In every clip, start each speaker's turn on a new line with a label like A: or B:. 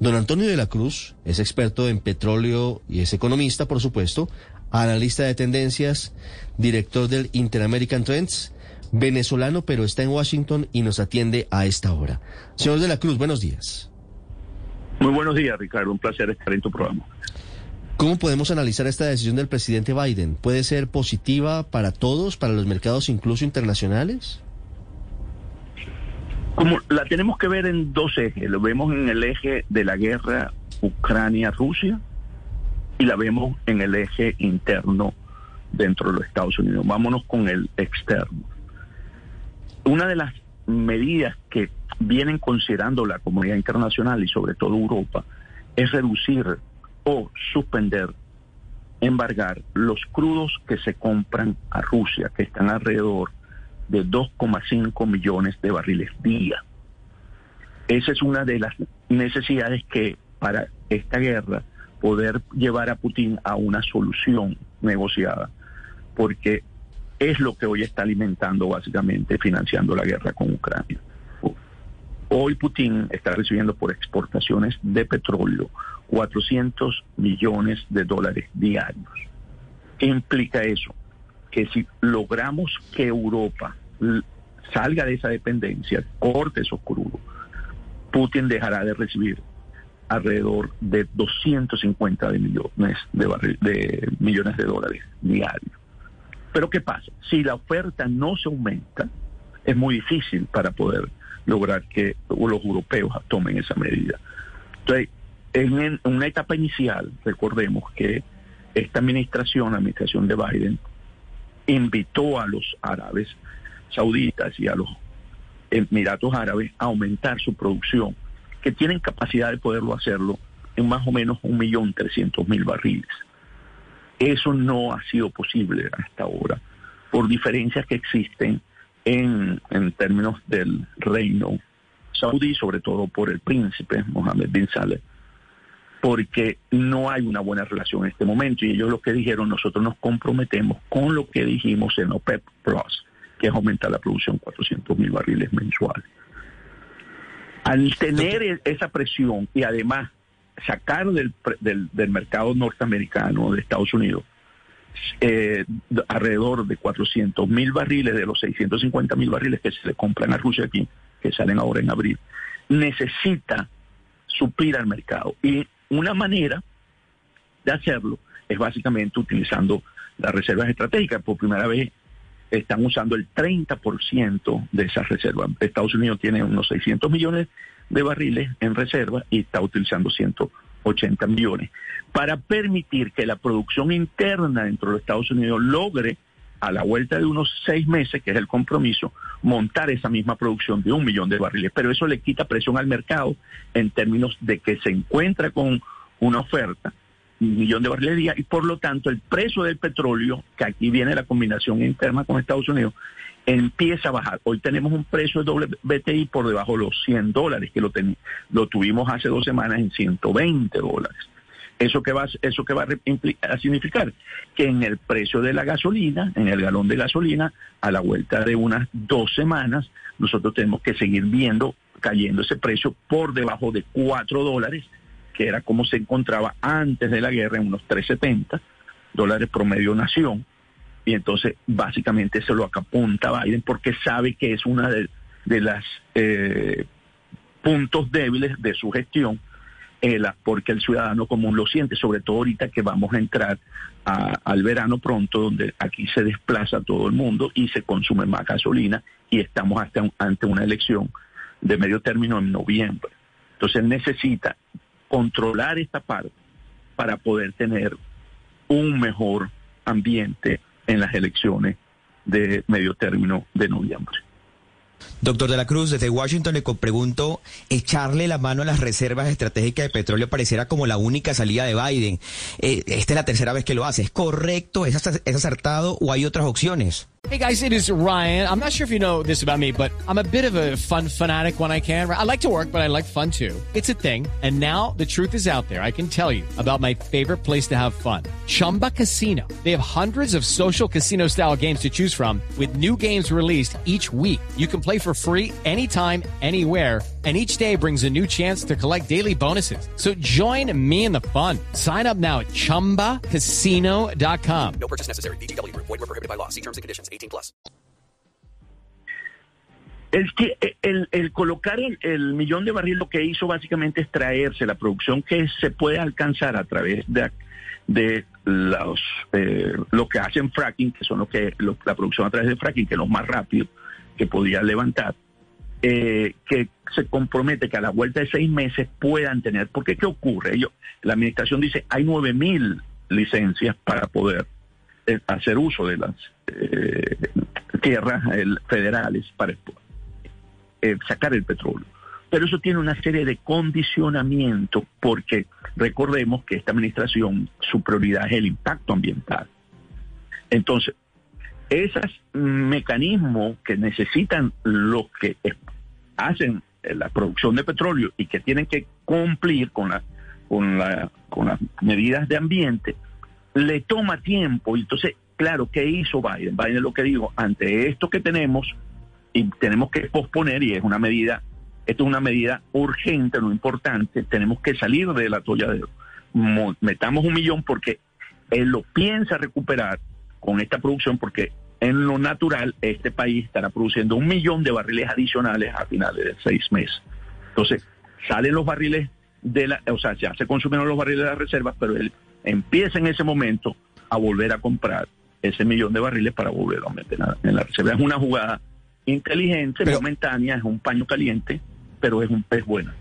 A: Don Antonio de la Cruz es experto en petróleo y es economista, por supuesto, analista de tendencias, director del Interamerican Trends, venezolano, pero está en Washington y nos atiende a esta hora. Señor de la Cruz, buenos días.
B: Muy buenos días, Ricardo. Un placer estar en tu programa.
A: ¿Cómo podemos analizar esta decisión del presidente Biden? ¿Puede ser positiva para todos, para los mercados incluso internacionales?
B: Como la tenemos que ver en dos ejes. Lo vemos en el eje de la guerra Ucrania-Rusia y la vemos en el eje interno dentro de los Estados Unidos. Vámonos con el externo. Una de las medidas que vienen considerando la comunidad internacional y sobre todo Europa es reducir o suspender, embargar los crudos que se compran a Rusia, que están alrededor de 2,5 millones de barriles día. Esa es una de las necesidades que para esta guerra poder llevar a Putin a una solución negociada, porque es lo que hoy está alimentando básicamente, financiando la guerra con Ucrania. Hoy Putin está recibiendo por exportaciones de petróleo 400 millones de dólares diarios. ¿Qué implica eso? Que si logramos que Europa salga de esa dependencia, corte esos crudos, Putin dejará de recibir alrededor de 250 de millones de, de millones de dólares diarios. Pero ¿qué pasa? Si la oferta no se aumenta, es muy difícil para poder lograr que los europeos tomen esa medida. Entonces, en una etapa inicial, recordemos que esta administración, la administración de Biden, invitó a los árabes sauditas y a los Emiratos Árabes a aumentar su producción, que tienen capacidad de poderlo hacerlo en más o menos un millón trescientos mil barriles. Eso no ha sido posible hasta ahora por diferencias que existen en, en términos del reino saudí, sobre todo por el príncipe Mohammed bin Saleh, porque no hay una buena relación en este momento. Y ellos lo que dijeron, nosotros nos comprometemos con lo que dijimos en OPEP Plus, que es aumentar la producción 400 mil barriles mensuales. Al tener esa presión y además sacar del, del, del mercado norteamericano de Estados Unidos eh, alrededor de 400 mil barriles de los 650 mil barriles que se le compran a Rusia aquí, que salen ahora en abril, necesita suplir al mercado. Y una manera de hacerlo es básicamente utilizando las reservas estratégicas. Por primera vez están usando el 30% de esas reservas. Estados Unidos tiene unos 600 millones de barriles en reserva y está utilizando 180 millones para permitir que la producción interna dentro de los Estados Unidos logre a la vuelta de unos seis meses, que es el compromiso, montar esa misma producción de un millón de barriles. Pero eso le quita presión al mercado en términos de que se encuentra con una oferta, un millón de barriles día, y por lo tanto el precio del petróleo, que aquí viene la combinación interna con Estados Unidos, empieza a bajar. Hoy tenemos un precio de WTI por debajo de los 100 dólares, que lo, lo tuvimos hace dos semanas en 120 dólares. ¿Eso que va, eso que va a, significar? Que en el precio de la gasolina, en el galón de gasolina, a la vuelta de unas dos semanas, nosotros tenemos que seguir viendo cayendo ese precio por debajo de 4 dólares, que era como se encontraba antes de la guerra, en unos 3.70 dólares promedio nación y entonces básicamente se lo apunta Biden porque sabe que es una de, de las eh, puntos débiles de su gestión, porque el ciudadano común lo siente, sobre todo ahorita que vamos a entrar al verano pronto, donde aquí se desplaza todo el mundo y se consume más gasolina y estamos hasta ante una elección de medio término en noviembre. Entonces necesita controlar esta parte para poder tener un mejor ambiente en las elecciones de medio término de noviembre.
C: Doctor de la Cruz, desde Washington le pregunto, echarle la mano a las reservas estratégicas de petróleo pareciera como la única salida de Biden. Eh, esta es la tercera vez que lo hace. ¿Es correcto? ¿Es, ¿Es acertado o hay otras opciones?
D: Hey guys, it is Ryan. I'm not sure if you know this about me, but I'm a bit of a fun fanatic when I can. I like to work, but I like fun too. It's a thing. And now the truth is out there. I can tell you about my favorite place to have fun. Chumba Casino. They have hundreds of social casino style games to choose from with new games released each week. You can play for free anytime, anywhere and each day brings a new chance to collect daily bonuses. So join me in the fun. Sign up now at ChumbaCasino.com.
E: No purchase necessary. BGW. Void were prohibited by law. See terms and conditions. 18 plus.
B: Es que el, el colocar el, el, millón de barriles lo que hizo básicamente es traerse la producción que se puede alcanzar a través de, de los eh, lo que hacen fracking, que son lo que lo, la producción a través de fracking, que es lo más rápido que podía levantar eh, que se compromete que a la vuelta de seis meses puedan tener, porque ¿qué ocurre? Ellos, la administración dice, hay nueve mil licencias para poder eh, hacer uso de las eh, tierras federales para eh, sacar el petróleo. Pero eso tiene una serie de condicionamientos porque recordemos que esta administración, su prioridad es el impacto ambiental. Entonces, esos mecanismos que necesitan los que hacen eh, la producción de petróleo y que tienen que cumplir con, la, con, la, con las medidas de ambiente, le toma tiempo. Y entonces, claro, ¿qué hizo Biden? Biden lo que digo, ante esto que tenemos, y tenemos que posponer, y es una medida, esto es una medida urgente, no importante, tenemos que salir de la toalla de metamos un millón porque él lo piensa recuperar con esta producción porque en lo natural, este país estará produciendo un millón de barriles adicionales a finales de seis meses. Entonces, salen los barriles de la, o sea, ya se consumieron los barriles de las reservas, pero él empieza en ese momento a volver a comprar ese millón de barriles para volverlo a meter en la reserva. Es una jugada inteligente, momentánea, es un paño caliente, pero es un pez bueno.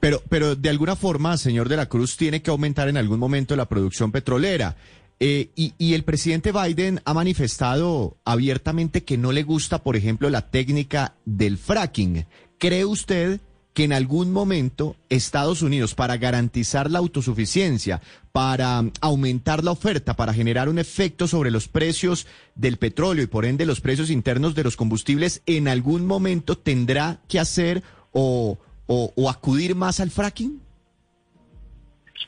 F: Pero, pero de alguna forma, señor de la Cruz, tiene que aumentar en algún momento la producción petrolera. Eh, y, el presidente Biden ha manifestado abiertamente que no le gusta, por ejemplo, la técnica del fracking. ¿Cree usted que en algún momento Estados Unidos, para garantizar la autosuficiencia, para um, aumentar la oferta, para generar un efecto sobre los precios del petróleo y por ende los precios internos de los combustibles, en algún momento tendrá que hacer o acudir más al fracking?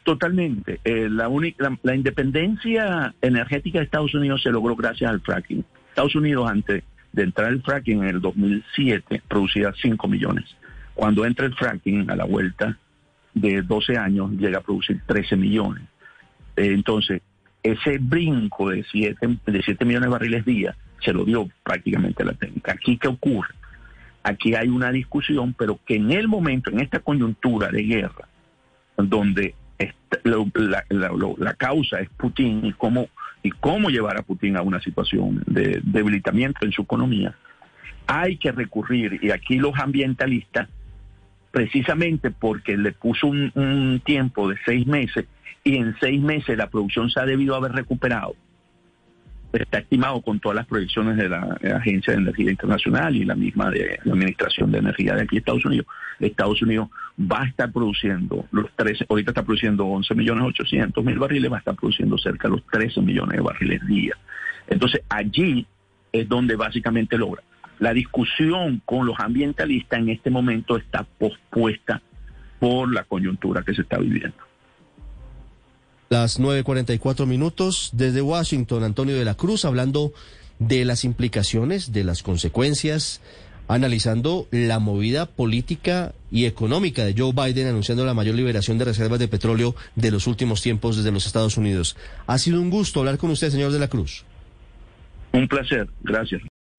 B: Totalmente. Eh, la, la, independencia energética de Estados Unidos se logró gracias al fracking. Estados Unidos, antes de entrar el fracking en el 2007, producía 5 millones. Cuando entra el fracking a la vuelta de 12 años, llega a producir 13 millones. Eh, entonces, ese brinco de 7, de 7 millones de barriles día se lo dio prácticamente la técnica. Aquí, ¿qué ocurre? Aquí hay una discusión, pero que en el momento, en esta coyuntura de guerra, donde la, causa es Putin y cómo, y cómo llevar a Putin a una situación de debilitamiento en su economía, hay que recurrir, y aquí los ambientalistas, precisamente porque le puso un, tiempo de seis meses, y en seis meses la producción se ha debido haber recuperado, está estimado con todas las proyecciones de la, Agencia de Energía Internacional y la misma de la Administración de Energía de aquí Estados Unidos. Estados Unidos va a estar produciendo los 13, ahorita está produciendo 11 millones 800 mil barriles, va a estar produciendo cerca de los 13 millones de barriles día. Entonces allí es donde básicamente logra. La discusión con los ambientalistas en este momento está pospuesta por la coyuntura que se está viviendo.
A: Las 9.44 minutos desde Washington, Antonio de la Cruz, hablando de las implicaciones, de las consecuencias, analizando la movida política y económica de Joe Biden anunciando la mayor liberación de reservas de petróleo de los últimos tiempos desde los Estados Unidos. Ha sido un gusto hablar con usted, señor de la Cruz.
B: Un placer, gracias.